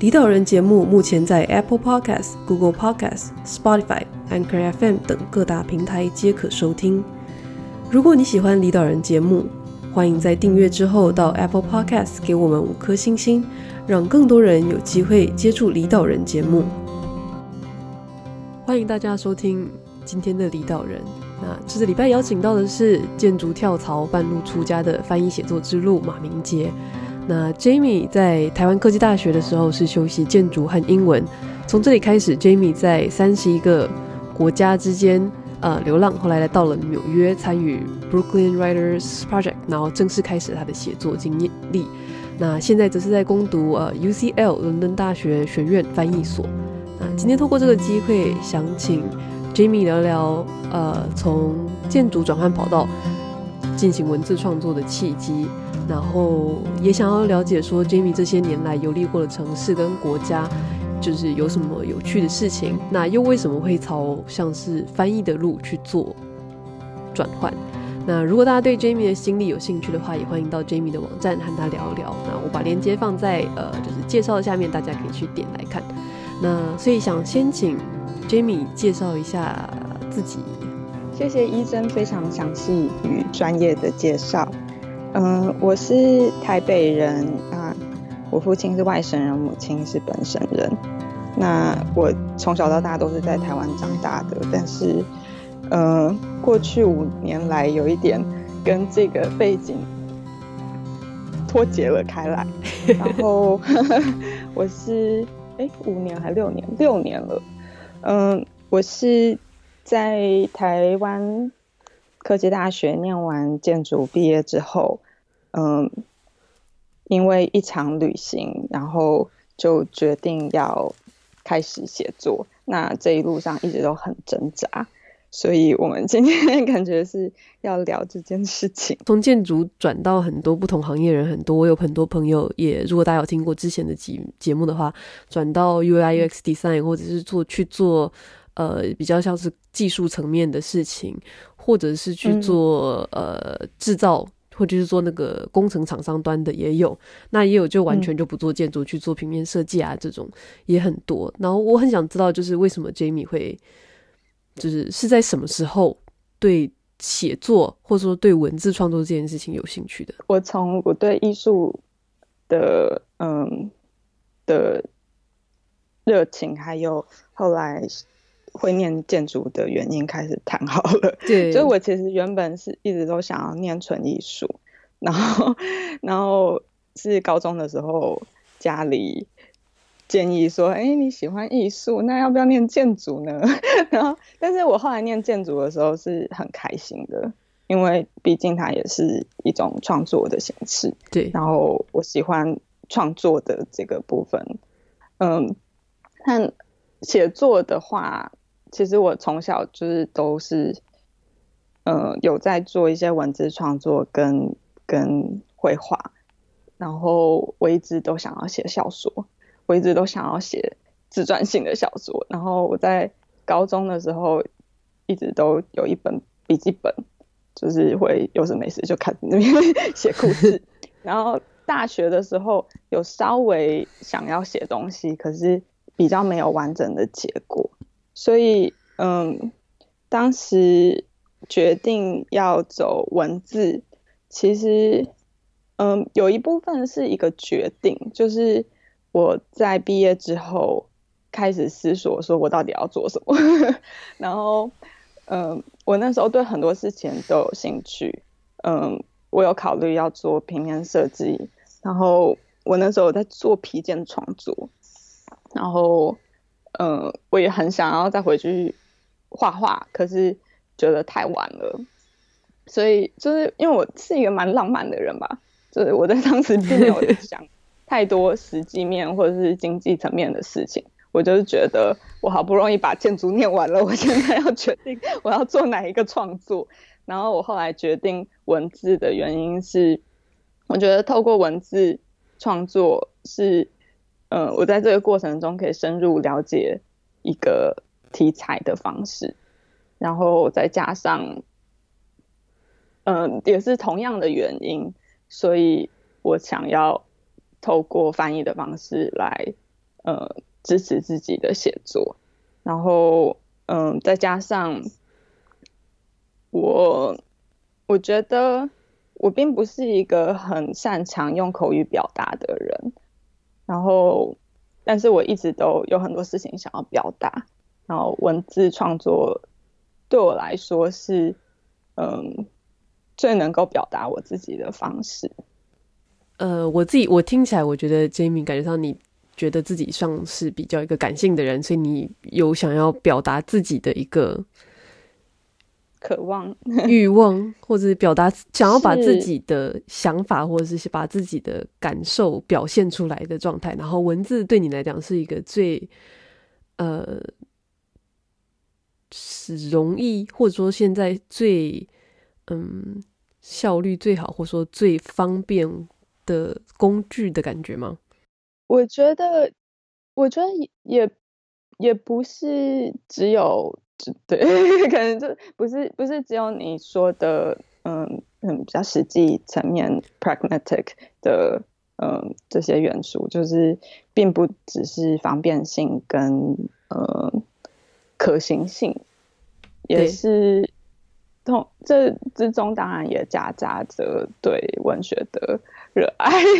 离岛人节目目前在 Apple Podcast、Google Podcast、Spotify、Anchor FM 等各大平台皆可收听。如果你喜欢离岛人节目，欢迎在订阅之后到 Apple Podcast 给我们五颗星星，让更多人有机会接触离岛人节目。欢迎大家收听今天的离岛人。那这个礼拜邀请到的是建筑跳槽半路出家的翻译写作之路马明杰。那 Jamie 在台湾科技大学的时候是修习建筑和英文，从这里开始，Jamie 在三十一个国家之间呃流浪，后来来到了纽约参与 Brooklyn Writers Project，然后正式开始他的写作经历。那现在则是在攻读呃 UCL 伦敦大学学院翻译所。那今天透过这个机会，想请 Jamie 聊聊呃从建筑转换跑道进行文字创作的契机。然后也想要了解说，Jamie 这些年来游历过的城市跟国家，就是有什么有趣的事情？那又为什么会朝像是翻译的路去做转换？那如果大家对 Jamie 的经历有兴趣的话，也欢迎到 Jamie 的网站和他聊一聊。那我把链接放在呃，就是介绍下面，大家可以去点来看。那所以想先请 Jamie 介绍一下自己。谢谢医生非常详细与专业的介绍。嗯，我是台北人啊，我父亲是外省人，母亲是本省人。那我从小到大都是在台湾长大的，但是，嗯，过去五年来有一点跟这个背景脱节了开来。然后 我是哎、五年还六年？六年了。嗯，我是在台湾科技大学念完建筑毕业之后。嗯，因为一场旅行，然后就决定要开始写作。那这一路上一直都很挣扎，所以我们今天 感觉是要聊这件事情。从建筑转到很多不同行业人很多，我有很多朋友也，如果大家有听过之前的节节目的话，转到 UI UX design 或者是做去做呃比较像是技术层面的事情，或者是去做、嗯、呃制造。或者是做那个工程厂商端的也有，那也有就完全就不做建筑，嗯、去做平面设计啊，这种也很多。然后我很想知道，就是为什么 Jamie 会，就是是在什么时候对写作或者说对文字创作这件事情有兴趣的？我从我对艺术的嗯的热情，还有后来。会念建筑的原因开始谈好了，对，所以我其实原本是一直都想要念纯艺术，然后，然后是高中的时候家里建议说，哎，你喜欢艺术，那要不要念建筑呢？然后，但是我后来念建筑的时候是很开心的，因为毕竟它也是一种创作的形式，对，然后我喜欢创作的这个部分，嗯，但写作的话。其实我从小就是都是，呃，有在做一些文字创作跟跟绘画，然后我一直都想要写小说，我一直都想要写自传性的小说。然后我在高中的时候一直都有一本笔记本，就是会有事没事就看那边 写故事。然后大学的时候有稍微想要写东西，可是比较没有完整的结果。所以，嗯，当时决定要走文字，其实，嗯，有一部分是一个决定，就是我在毕业之后开始思索，说我到底要做什么。然后，嗯，我那时候对很多事情都有兴趣，嗯，我有考虑要做平面设计，然后我那时候在做皮件创作，然后。嗯，我也很想要再回去画画，可是觉得太晚了，所以就是因为我是一个蛮浪漫的人吧，就是我在当时并没有 想太多实际面或者是经济层面的事情，我就是觉得我好不容易把建筑念完了，我现在要决定我要做哪一个创作。然后我后来决定文字的原因是，我觉得透过文字创作是，呃，我在这个过程中可以深入了解一个题材的方式，然后再加上，嗯、也是同样的原因，所以我想要透过翻译的方式来，呃，支持自己的写作，然后，嗯、再加上。我我觉得我并不是一个很擅长用口语表达的人，然后，但是我一直都有很多事情想要表达，然后文字创作对我来说是嗯最能够表达我自己的方式。呃，我自己我听起来，我觉得 Jamie 感觉上你觉得自己算是比较一个感性的人，所以你有想要表达自己的一个。渴望、欲望，或者是表达想要把自己的想法，或者是把自己的感受表现出来的状态。然后文字对你来讲是一个最呃是容易，或者说现在最嗯效率最好，或者说最方便的工具的感觉吗？我觉得，我觉得也也不是只有。对，可能就不是不是只有你说的，嗯嗯，比较实际层面 pragmatic 的，嗯，这些元素，就是并不只是方便性跟呃可行性，也是。同这之中当然也夹杂着对文学的热爱，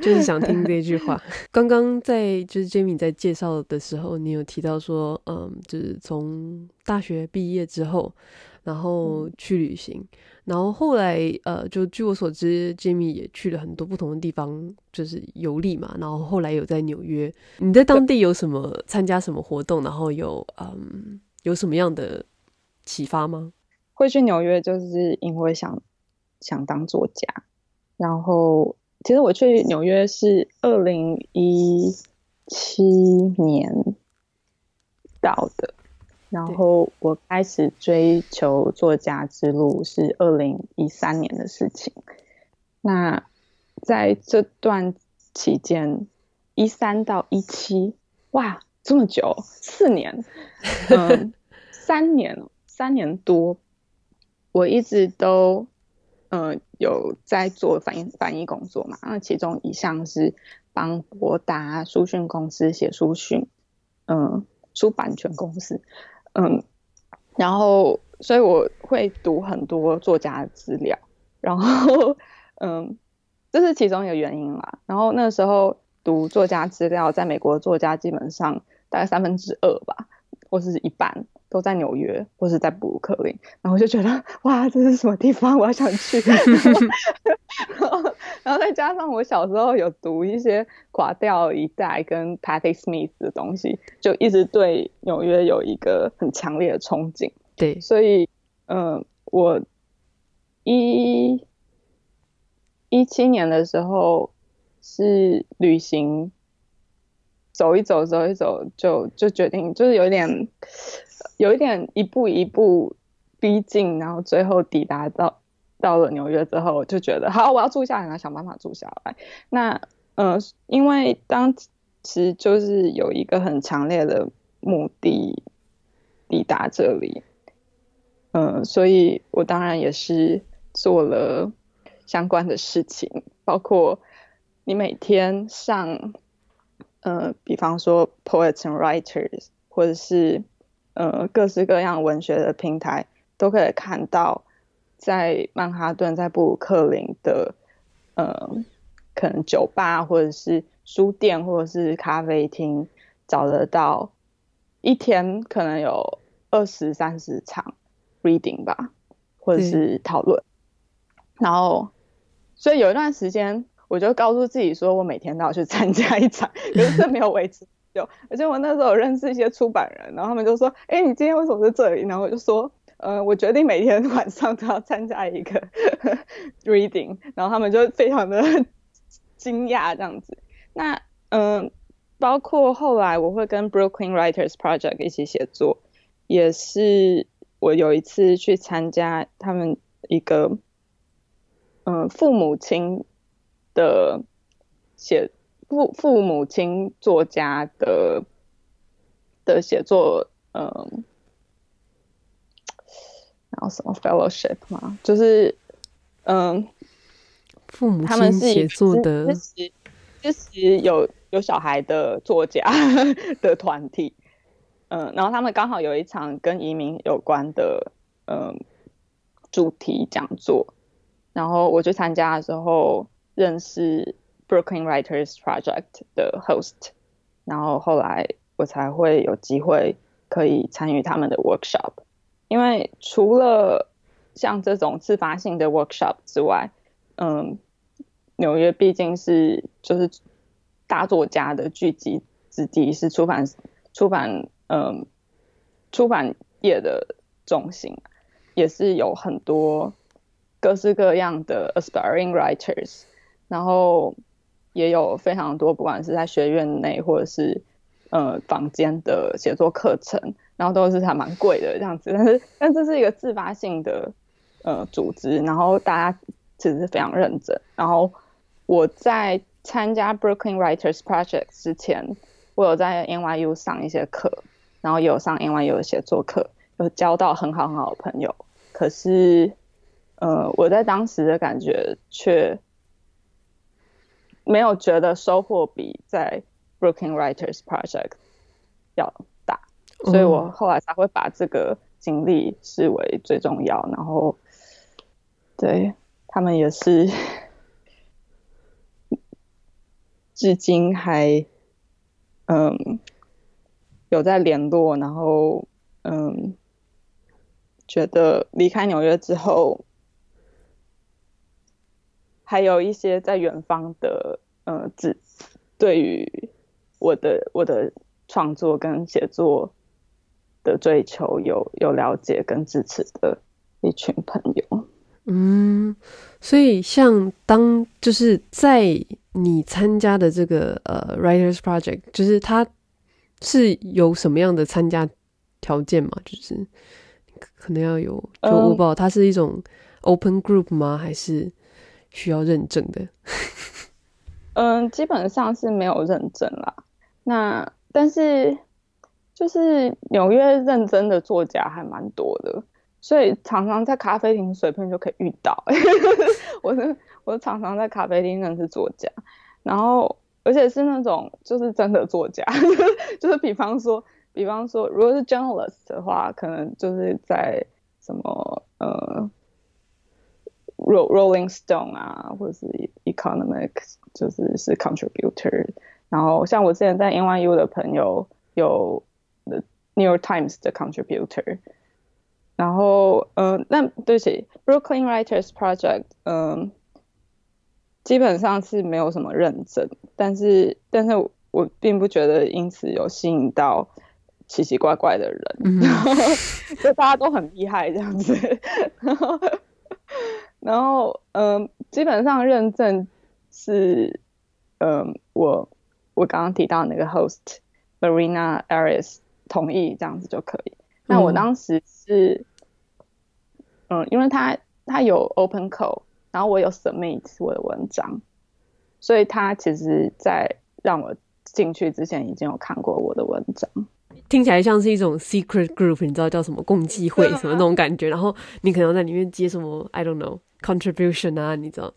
就是想听这句话。刚刚在就是 Jamie 在介绍的时候，你有提到说，嗯，就是从大学毕业之后，然后去旅行，嗯、然后后来呃，就据我所知，Jamie 也去了很多不同的地方，就是游历嘛。然后后来有在纽约，你在当地有什么参加什么活动？然后有嗯。有什么样的启发吗？会去纽约，就是因为想想当作家。然后，其实我去纽约是二零一七年到的。然后，我开始追求作家之路是二零一三年的事情。那在这段期间，一三到一七，哇！这么久，四年，嗯，三年，三年多，我一直都，嗯，有在做翻译翻译工作嘛。那其中一项是帮博达书讯公司写书讯，嗯，出版权公司，嗯，然后，所以我会读很多作家的资料，然后，嗯，这是其中一个原因啦。然后那时候读作家资料，在美国作家基本上。大概三分之二吧，或是一半都在纽约，或是在布鲁克林。然后我就觉得，哇，这是什么地方？我要想去。然后，然后再加上我小时候有读一些垮掉一代跟 Patti Smith 的东西，就一直对纽约有一个很强烈的憧憬。对，所以，嗯、呃，我一一七年的时候是旅行。走一走，走一走，就就决定，就是有一点，有一点一步一步逼近，然后最后抵达到到了纽约之后，就觉得好，我要住下来，然后想办法住下来。那呃，因为当时就是有一个很强烈的目的抵达这里，嗯、呃，所以我当然也是做了相关的事情，包括你每天上。呃，比方说 Poets and Writers，或者是呃各式各样文学的平台，都可以看到在曼哈顿、在布鲁克林的呃可能酒吧，或者是书店，或者是咖啡厅，找得到一天可能有二十三十场 reading 吧，或者是讨论。然后，所以有一段时间。我就告诉自己说，我每天都要去参加一场，可是这没有维持久。而且我那时候认识一些出版人，然后他们就说：“哎、你今天为什么在这里？”然后我就说：“呃，我决定每天 晚上都要参加一个 reading。”然后他们就非常的 惊讶这样子。那嗯、包括后来我会跟 Brooklyn Writers Project 一起写作，也是我有一次去参加他们一个嗯、父母亲的写父父母亲作家的的写作嗯。呃然后什么 fellowship 嘛，就是嗯，父母他们是写作的，其实其实有有小孩的作家 的团体，嗯，然后他们刚好有一场跟移民有关的嗯主题讲座，然后我去参加的时候认识 Brooklyn Writers Project 的 host，然后后来我才会有机会可以参与他们的 workshop。因为除了像这种自发性的 workshop 之外，嗯，纽约毕竟是就是大作家的聚集之地，是出版出版嗯出版业的中心，也是有很多各式各样的 aspiring writers，然后也有非常多不管是在学院内或者是呃坊间的写作课程。然后都是还蛮贵的这样子，但是但这是一个自发性的呃组织，然后大家其实是非常认真。然后我在参加 Brooklyn Writers Project 之前，我有在 NYU 上一些课，然后也有上 NYU 的写作课，有交到很好很好的朋友。可是呃，我在当时的感觉却没有觉得收获比在 Brooklyn Writers Project 要大。所以我后来才会把这个经历视为最重要，然后对他们也是 至今还嗯有在联络，然后嗯觉得离开纽约之后，还有一些在远方的呃自对于我的我的创作跟写作。的追求有有了解跟支持的一群朋友，嗯，所以像当就是在你参加的这个呃 Writers Project，就是它是有什么样的参加条件吗？就是可能要有，就我不知道它是一种 Open Group 吗？还是需要认证的？嗯，基本上是没有认证啦。那但是。就是纽约认真的作家还蛮多的，所以常常在咖啡厅随便就可以遇到。我是我常常在咖啡厅认识作家，然后而且是那种就是真的作家，就是比方说比方说如果是 journalist 的话，可能就是在什么呃 Rolling Stone 啊，或者是 Economics，就是是 contributor。然后像我之前在 NYU 的朋友有。The New York Times 的 contributor，然后嗯，那对不起，Brooklyn Writers Project，嗯，基本上是没有什么认证，但是但是我并不觉得因此有吸引到奇奇怪怪的人，嗯、就大家都很厉害这样子，然后然后嗯，基本上认证是嗯，我我刚刚提到那个 host Marina Arias。同意这样子就可以。那我当时是，嗯，嗯，因为他他有 open call，然后我有 submit 我的文章，所以他其实在让我进去之前已经有看过我的文章。听起来像是一种 secret group，你知道叫什么共济会什么那种感觉。然后你可能在里面接什么 I don't know contribution 啊，你知道？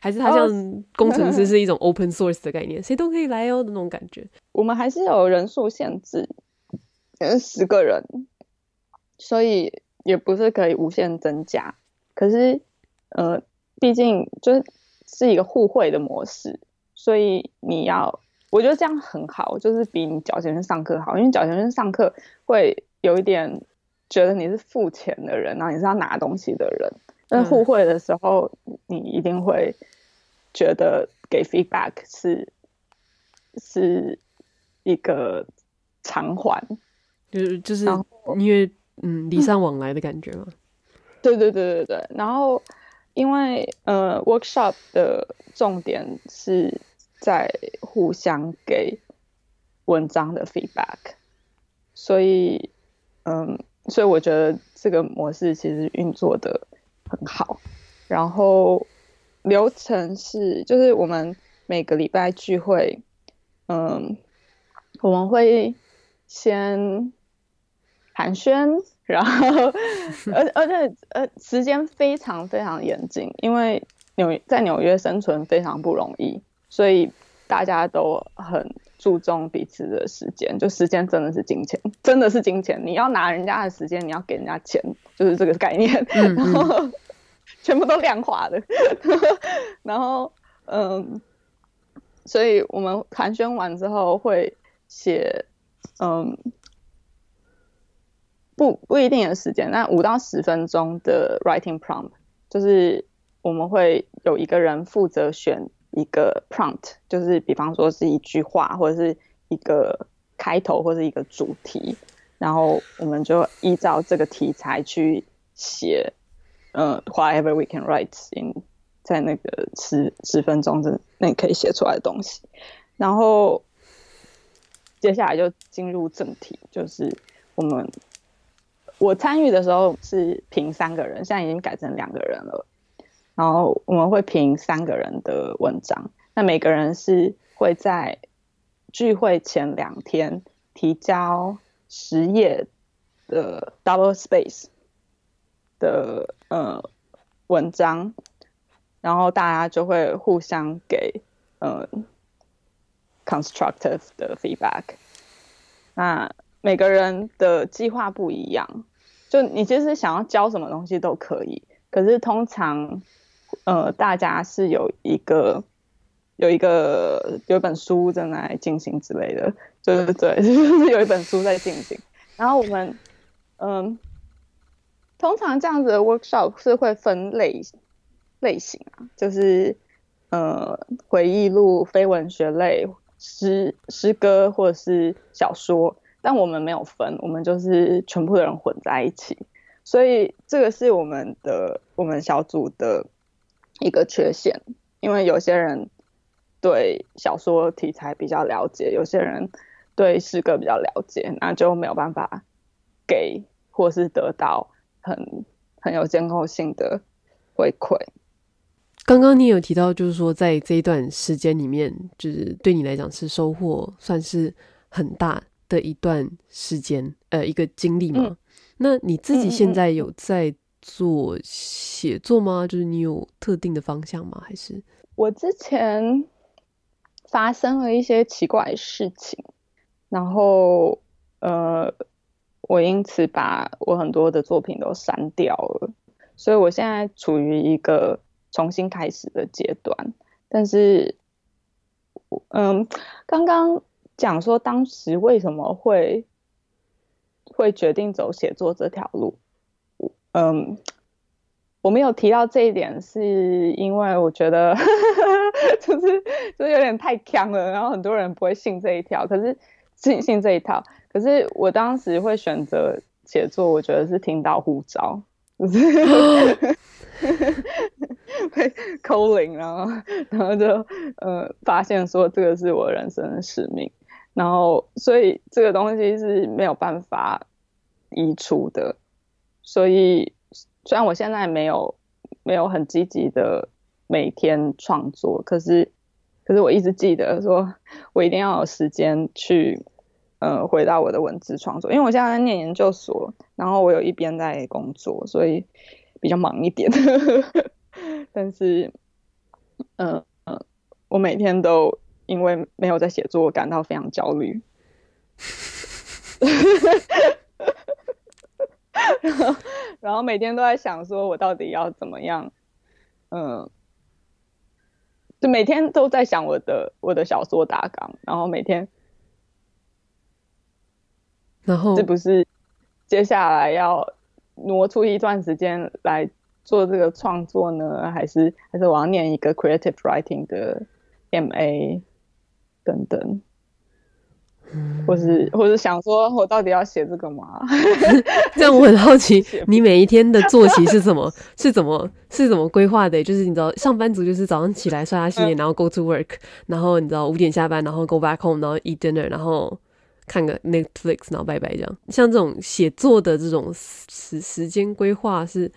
还是他像 工程师是一种 open source 的概念，谁都可以来哦的那种感觉。我们还是有人数限制。十个人，所以也不是可以无限增加。可是，呃，毕竟就是是一个互惠的模式，所以你要，我觉得这样很好，就是比你缴钱上课好。因为缴钱上课会有一点觉得你是付钱的人，然后你是要拿东西的人。但互惠的时候，你一定会觉得给 feedback 是是一个偿还。就是就是因为嗯礼尚往来的感觉嘛，对对对对对。然后因为呃 workshop 的重点是在互相给文章的 feedback，所以，嗯，所以我觉得这个模式其实运作的很好。然后流程是，就是我们每个礼拜聚会，嗯，我们会先寒暄，然后，而而且呃，时间非常非常严谨，因为纽在纽约生存非常不容易，所以大家都很。注重彼此的时间，就时间真的是金钱，真的是金钱。你要拿人家的时间，你要给人家钱，就是这个概念。嗯嗯然后全部都量化的，然后嗯，所以我们寒暄完之后会写嗯，不不一定的时间，那五到十分钟的 writing prompt，就是我们会有一个人负责选。一个 prompt 就是，比方说是一句话，或者是一个开头，或者是一个主题，然后我们就依照这个题材去写，呃，whatever we can write in 在那个十十分钟之内可以写出来的东西，然后接下来就进入正题，就是我们我参与的时候是评三个人，现在已经改成两个人了。然后我们会评三个人的文章，那每个人是会在聚会前两天提交十页的 double space 的呃文章，然后大家就会互相给呃 constructive 的 feedback。那每个人的计划不一样，就你其实想要教什么东西都可以，可是通常。呃，大家是有一个有一个有一本书正在进行之类的，对对对，就是有一本书在进行。然后我们，嗯、通常这样子的 workshop 是会分类类型啊，就是呃回忆录、非文学类、诗诗歌或者是小说，但我们没有分，我们就是全部的人混在一起。所以这个是我们的我们小组的。一个缺陷，因为有些人对小说题材比较了解，有些人对诗歌比较了解，那就没有办法给或是得到很很有建构性的回馈。刚刚你有提到，就是说在这一段时间里面，就是对你来讲是收获算是很大的一段时间，呃，一个经历吗？嗯、那你自己现在有在做写作吗？就是你有特定的方向吗？还是我之前发生了一些奇怪的事情，然后呃，我因此把我很多的作品都删掉了，所以我现在处于一个重新开始的阶段。但是，嗯，刚刚讲说当时为什么会会决定走写作这条路。嗯，我没有提到这一点，是因为我觉得 就是就是有点太强了，然后很多人不会信这一条，可是信信这一套。可是我当时会选择写作，我觉得是听到呼召，就是 被 calling，然后然后就呃发现说这个是我人生的使命，然后所以这个东西是没有办法移除的。所以，虽然我现在没有没有很积极的每天创作，可是，可是我一直记得说，我一定要有时间去，呃，回到我的文字创作。因为我现在在念研究所，然后我有一边在工作，所以比较忙一点。但是，嗯、呃、嗯，我每天都因为没有在写作，感到非常焦虑。然后，然后每天都在想，说我到底要怎么样？嗯，就每天都在想我的我的小说大纲，然后每天，然后这不是接下来要挪出一段时间来做这个创作呢，还是还是我要念一个 creative writing 的 MA 等等？嗯，或是或是想说，我到底要写这个吗？这样我很好奇，你每一天的作息是什么 是怎么是怎么规划的？就是你知道，上班族就是早上起来刷牙洗脸，然后 go to work，然后你知道五点下班，然后 go back home，然后 eat dinner，然后看个 Netflix，然后拜拜这样。像这种写作的这种时时间规划是。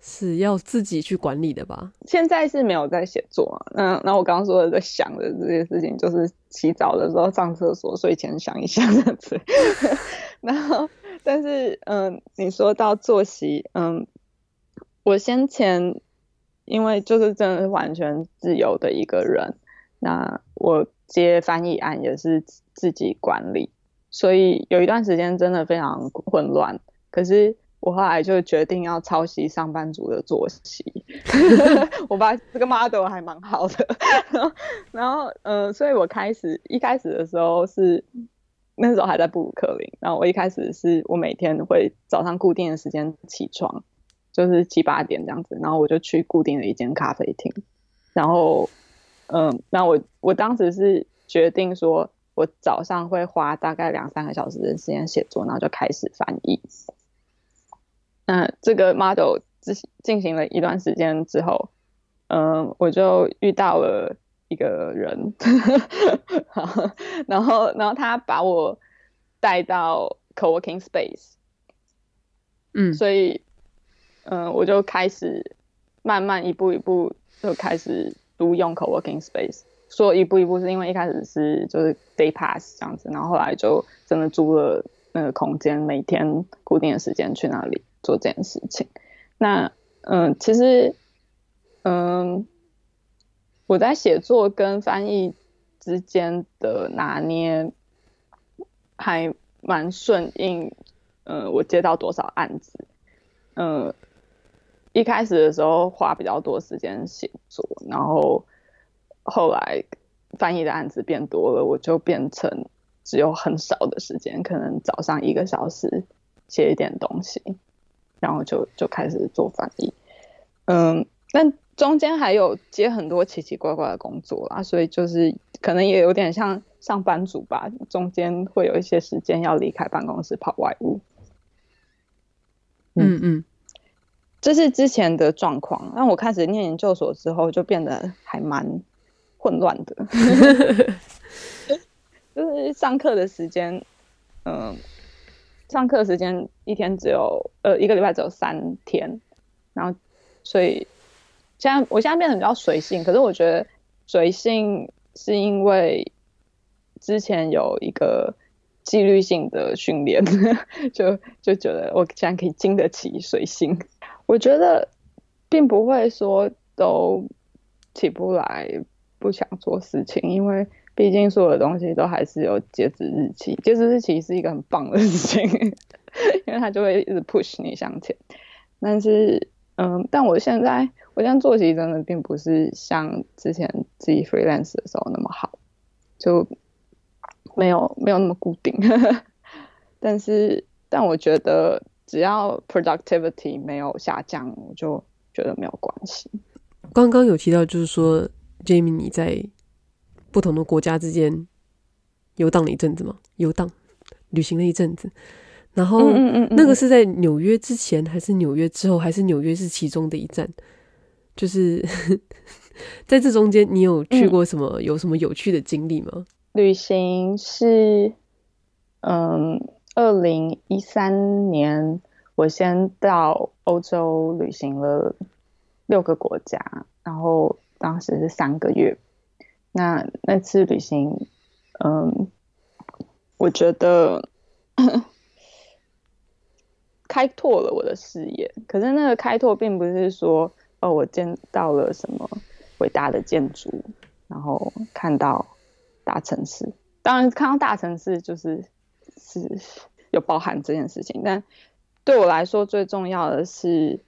是要自己去管理的吧？现在是没有在写作，嗯，那我刚刚说的在想的这件事情，就是洗澡的时候、上厕所、睡前想一想这样子。然后，但是，嗯，你说到作息，嗯，我先前因为就是真的是完全自由的一个人，那我接翻译案也是自己管理，所以有一段时间真的非常混乱。可是。我后来就决定要抄袭上班族的作息，我把这个 model 还蛮好的，然后呃，所以我开始一开始的时候是那时候还在布鲁克林，然后我一开始是我每天会早上固定的时间起床，就是七八点这样子，然后我就去固定的一间咖啡厅，然后嗯，那我我当时是决定说我早上会花大概两三个小时的时间写作，然后就开始翻译。那这个 model 进进行了一段时间之后，嗯，我就遇到了一个人，然后然后他把我带到 co-working space，嗯，所以嗯，我就开始慢慢一步一步就开始租用 co-working space。说一步一步是因为一开始是就是 day pass 这样子，然后后来就真的租了那个空间，每天固定的时间去那里。做这件事情，那嗯，其实嗯，我在写作跟翻译之间的拿捏还蛮顺应。嗯，我接到多少案子，嗯，一开始的时候花比较多时间写作，然后后来翻译的案子变多了，我就变成只有很少的时间，可能早上一个小时写一点东西。然后就就开始做翻译，嗯，但中间还有接很多奇奇怪怪的工作啦，所以就是可能也有点像上班族吧，中间会有一些时间要离开办公室跑外务。嗯嗯，这是之前的状况。那我开始念研究所之后，就变得还蛮混乱的，就是上课的时间，嗯。上课时间一天只有呃一个礼拜只有三天，然后所以现在我现在变得比较随性，可是我觉得随性是因为之前有一个纪律性的训练，就就觉得我现在可以经得起随性。我觉得并不会说都起不来不想做事情，因为。毕竟所有的东西都还是有截止日期，截止日期是一个很棒的事情，因为它就会一直 push 你向前。但是，嗯，但我现在我现在作息真的并不是像之前自己 freelance 的时候那么好，就没有没有那么固定。但是，但我觉得只要 productivity 没有下降，我就觉得没有关系。刚刚有提到，就是说 Jamie 你在。不同的国家之间游荡了一阵子吗，游荡旅行了一阵子，然后那个是在纽约之前，还是纽约之后，还是纽约是其中的一站？就是 在这中间，你有去过什么？嗯、有什么有趣的经历吗？旅行是，嗯，二零一三年，我先到欧洲旅行了六个国家，然后当时是三个月。那那次旅行，嗯，我觉得 开拓了我的视野。可是那个开拓并不是说，哦，我见到了什么伟大的建筑，然后看到大城市。当然，看到大城市就是是有包含这件事情。但对我来说，最重要的是，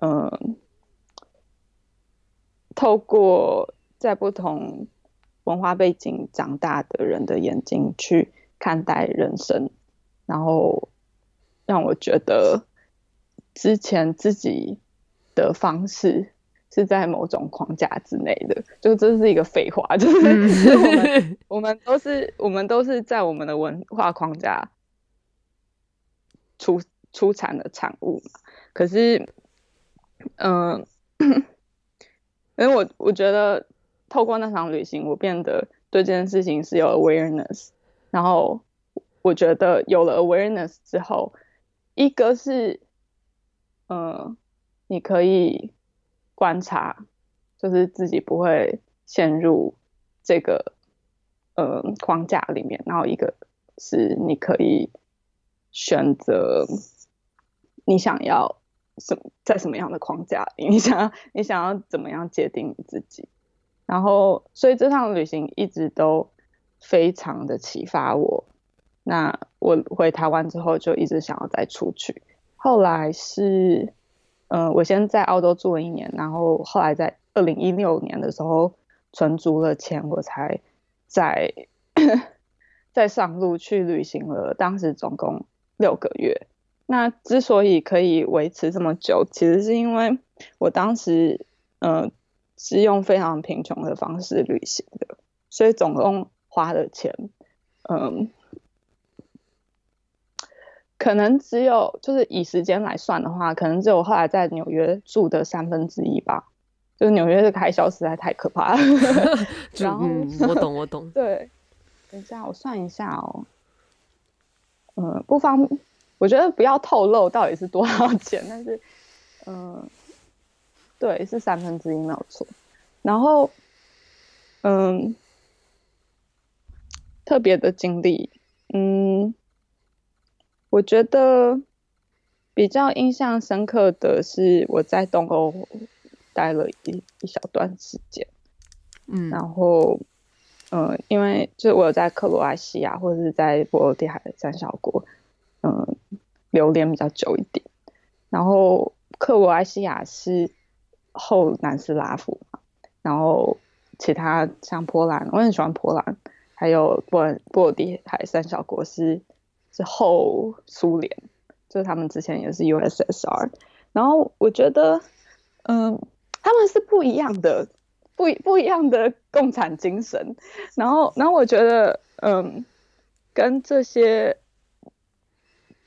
嗯，透过在不同。文化背景长大的人的眼睛去看待人生，然后让我觉得之前自己的方式是在某种框架之内的，就这是一个废话，就是 我们我们都是我们都是在我们的文化框架出出产的产物嘛。可是，嗯、呃，因为我我觉得透过那场旅行，我变得对这件事情是有 awareness，然后我觉得有了 awareness 之后，一个是，嗯、呃，你可以。观察，就是自己不会陷入这个呃框架里面。然后一个是你可以选择你想要什在什么样的框架里，你想要你想要怎么样界定你自己。然后，所以这趟旅行一直都非常的启发我。那我回台湾之后就一直想要再出去。后来是。嗯、我先在澳洲住了一年，然后后来在二零一六年的时候存足了钱，我才再再 上路去旅行了。当时总共六个月。那之所以可以维持这么久，其实是因为我当时呃是用非常贫穷的方式旅行的，所以总共花的钱，嗯、呃。可能只有就是以时间来算的话，可能只有后来在纽约住的三分之一吧。就是纽约的开销实在太可怕了。然后、嗯、我懂我懂。对，等一下我算一下哦。嗯，不方，我觉得不要透露到底是多少钱，但是嗯，对，是三分之一没有错。然后嗯，特别的经历，嗯。我觉得比较印象深刻的是我在东欧待了一一小段时间，嗯，然后，嗯、呃，因为就我有在克罗埃西亚或者是在波罗的海三小国，嗯、呃，留连比较久一点。然后克罗埃西亚是后南斯拉夫嘛，然后其他像波兰，我很喜欢波兰，还有波波罗的海三小国是。是后苏联，就是他们之前也是 USSR，然后我觉得，嗯，他们是不一样的，不不一样的共产精神，然后，然后我觉得，嗯，跟这些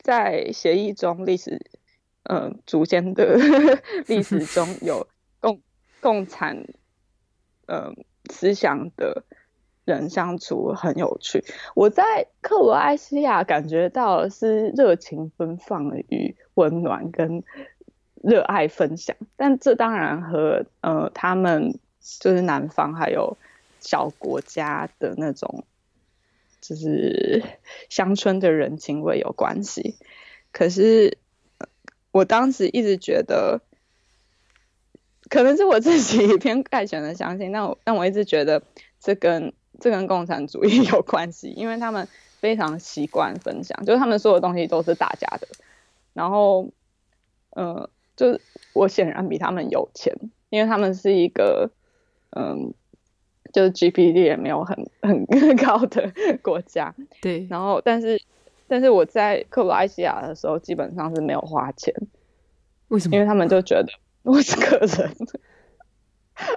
在协议中历史，嗯，祖先的 历史中有共共产，嗯，思想的。人相处很有趣。我在克罗埃西亚感觉到的是热情奔放与温暖跟热爱分享，但这当然和呃他们就是南方还有小国家的那种就是乡村的人情味有关系。可是我当时一直觉得，可能是我自己偏概全的相信，但我但我一直觉得这跟这跟共产主义 有关系，因为他们非常习惯分享，就是他们所有东西都是大家的。然后，呃，就我显然比他们有钱，因为他们是一个，嗯、就是 GDP 也没有很很 高的国家。对。然后，但是，但是我在克罗埃西亚的时候，基本上是没有花钱。为什么？因为他们就觉得我是客人。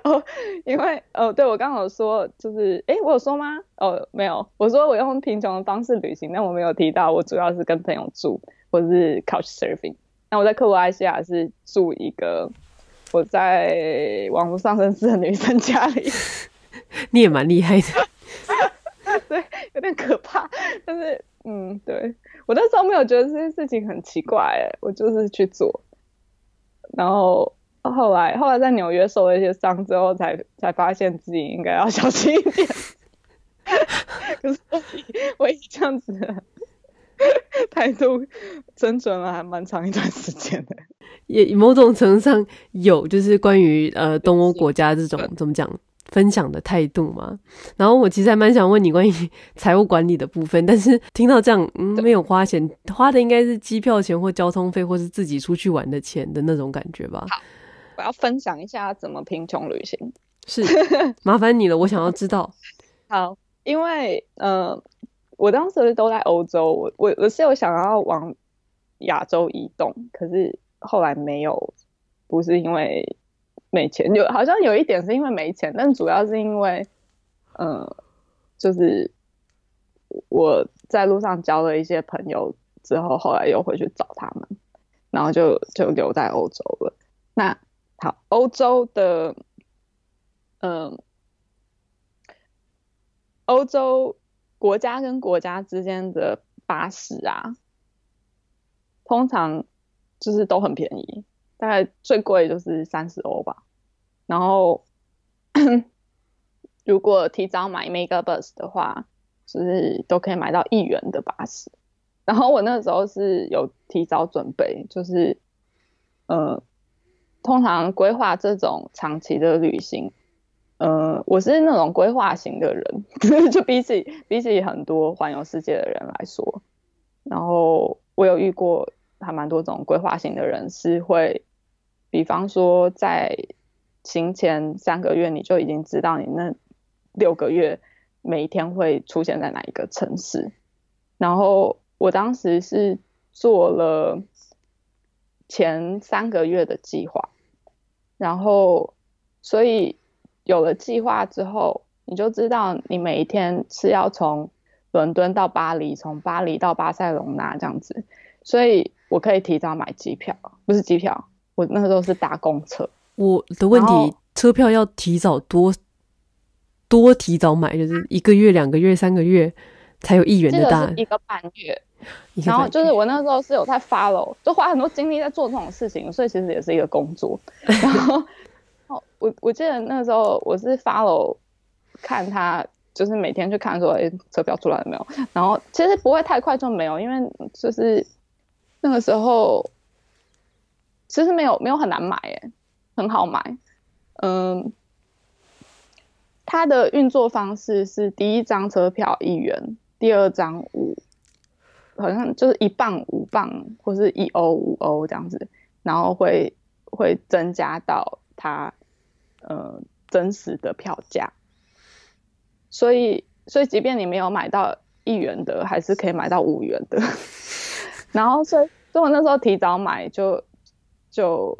哦，因为哦，对，我刚好说，就是，诶，我有说吗？哦，没有，我说我用贫穷的方式旅行，但我没有提到我主要是跟朋友住，或是 couch surfing。那我在克罗埃西亚是住一个我在网络上认识的女生家里。你也蛮厉害的，对，有点可怕，但是，嗯，对，我那时候没有觉得这件事情很奇怪，哎，我就是去做，然后。后来，后来在纽约受了一些伤之后才，才才发现自己应该要 小心一点。可是我以这样子的态度生存了还蛮长一段时间的。也某种程度上有，就是关于呃东欧国家这种怎么讲分享的态度嘛。然后我其实还蛮想问你关于 财务管理的部分，但是听到这样，嗯，没有花钱，花的应该是机票钱或交通费，或是自己出去玩的钱的那种感觉吧。好我要分享一下怎么贫穷旅行，是麻烦你了，我想要知道。好，因为呃，我当时都在欧洲，我我我是有想要往亚洲移动，可是后来没有，不是因为没钱，有好像有一点是因为没钱，但主要是因为，嗯、呃，就是我在路上交了一些朋友之后，后来又回去找他们，然后就就留在欧洲了。那好，欧洲的，嗯、呃，欧洲国家跟国家之间的巴士啊，通常就是都很便宜。大概最贵就是三十欧吧，然后 如果提早买 Megabus 的话，就是都可以买到一元的巴士。然后我那时候是有提早准备，就是呃，通常规划这种长期的旅行，呃，我是那种规划型的人，就比起比起很多环游世界的人来说，然后我有遇过还蛮多种规划型的人是会。比方说，在行前三个月，你就已经知道你那六个月每一天会出现在哪一个城市。然后我当时是做了前三个月的计划，然后所以有了计划之后，你就知道你每一天是要从伦敦到巴黎，从巴黎到巴塞隆纳这样子。所以我可以提早买机票，不是机票。我那个时候是搭公车。我的问题，车票要提早多多提早买，就是一个月、两个月、三个月才有一元的大。一个半月。然后就是我那个时候是有在 follow，就花很多精力在做这种事情，所以其实也是一个工作。然后，哦，我我记得那个时候我是 follow 看他，就是每天去看说，哎，车票出来了没有？然后其实不会太快就没有，因为就是那个时候。其实没有没有很难买诶，很好买。嗯，它的运作方式是第一张车票一元，第二张五，好像就是一磅五磅，或是一欧五欧这样子，然后会会增加到它呃真实的票价。所以所以即便你没有买到一元的，还是可以买到五元的。然后所以所以我那时候提早买就。就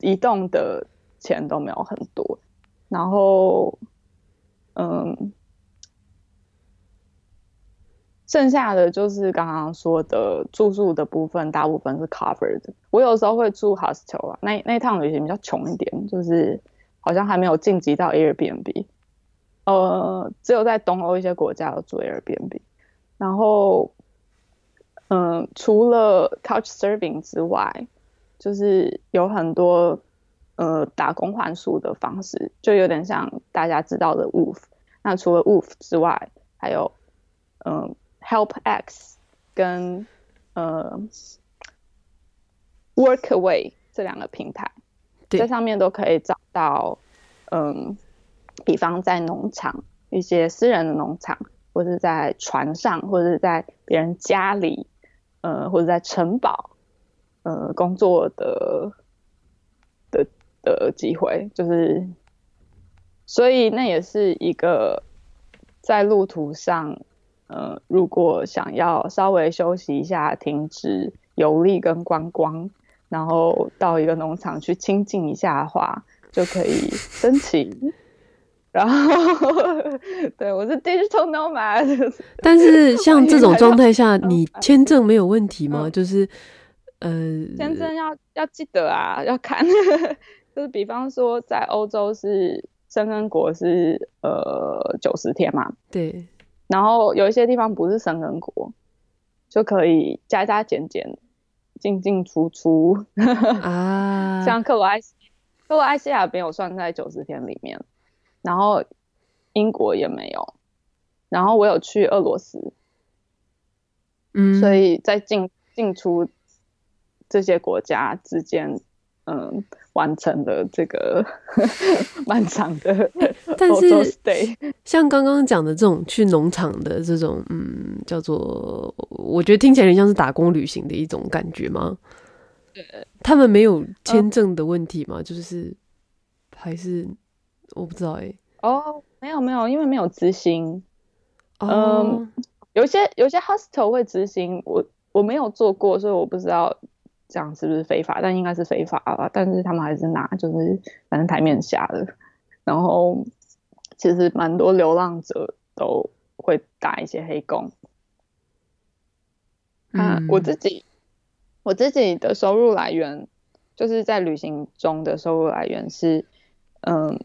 移动的钱都没有很多，然后，嗯，剩下的就是刚刚说的住宿的部分，大部分是 covered。我有时候会住 hostel 啊，那那趟旅行比较穷一点，就是好像还没有晋级到 Airbnb，呃，只有在东欧一些国家有住 Airbnb，然后，嗯，除了 Couch Surfing 之外。就是有很多呃打工换宿的方式，就有点像大家知道的 Woof。那除了 Woof 之外，还有嗯、呃、HelpX 跟呃 Workaway 这两个平台，在上面都可以找到嗯、呃，比方在农场一些私人的农场，或者在船上，或者在别人家里，呃，或者在城堡。呃，工作的的的机会，就是，所以那也是一个在路途上，呃，如果想要稍微休息一下，停止游历跟观光，然后到一个农场去清静一下的话，就可以申请。然后，对，我是 digital nomad。但是像这种状态下，你签证没有问题吗？嗯、就是。呃，签证要要记得啊，要看，就是比方说在欧洲是申根国是呃九十天嘛，对，然后有一些地方不是申根国，就可以加加减减，进进出出啊，像克罗埃西克罗埃西亚没有算在九十天里面，然后英国也没有，然后我有去俄罗斯，嗯，所以在进进出。这些国家之间，嗯，完成了这个 漫长的，但是像刚刚讲的这种去农场的这种，嗯，叫做我觉得听起来很像是打工旅行的一种感觉吗？对，他们没有签证的问题吗？哦、就是还是我不知道哎、欸。哦，没有没有，因为没有执行。嗯，哦、有些有些 hostel 会执行，我我没有做过，所以我不知道。这样是不是非法，但应该是非法吧。但是他们还是拿，就是反正台面下的。然后其实蛮多流浪者都会打一些黑工。啊，我自己我自己的收入来源就是在旅行中的收入来源是，嗯，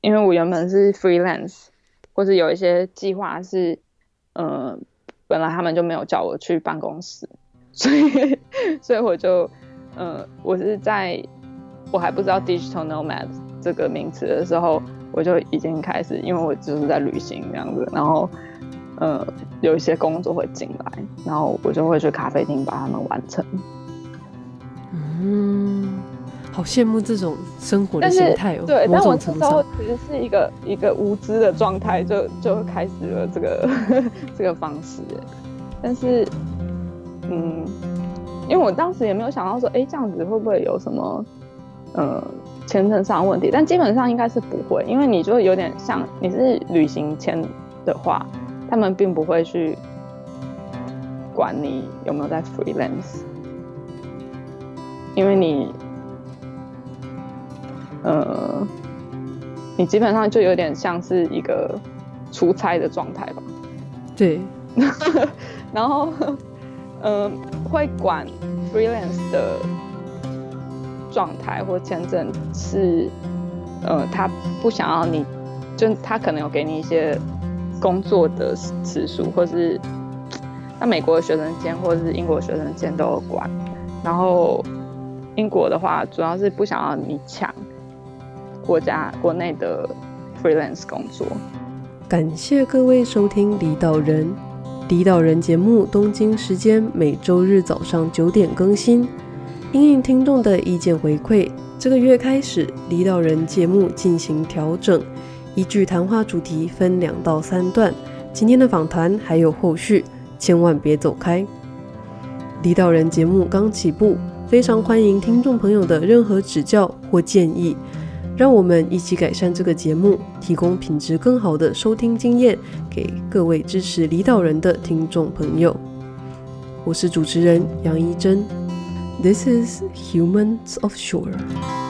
因为我原本是 freelance，或是有一些计划是，嗯，本来他们就没有叫我去办公室，所以所以我就，嗯，我是在我还不知道 digital nomad 这个名词的时候，我就已经开始，因为我就是在旅行这样子，然后。呃，有一些工作会进来，然后我就会去咖啡厅把它们完成。嗯，好羡慕这种生活的心态哦。对，但我那时候其实是一个一个无知的状态，就就开始了这个 这个方式。但是，嗯，因为我当时也没有想到说，哎，这样子会不会有什么呃签证上的问题？但基本上应该是不会，因为你就有点像你是旅行签的话。他们并不会去管你有没有在 freelance，因为你，呃，你基本上就有点像是一个出差的状态吧。对，然后，呃，会管 freelance 的状态或签证是，呃，他不想要你，就他可能有给你一些。工作的次数，或是那美国的学生签，或者是英国学生签都有管。然后英国的话，主要是不想要你抢国家国内的 freelance 工作。感谢各位收听《离岛人》，《离岛人》节目东京时间每周日早上九点更新。因应听众的意见回馈，这个月开始《离岛人》节目进行调整。依据谈话主题分两到三段，今天的访谈还有后续，千万别走开。离岛人节目刚起步，非常欢迎听众朋友的任何指教或建议，让我们一起改善这个节目，提供品质更好的收听经验给各位支持离岛人的听众朋友。我是主持人杨一珍，This is Humans of Shore。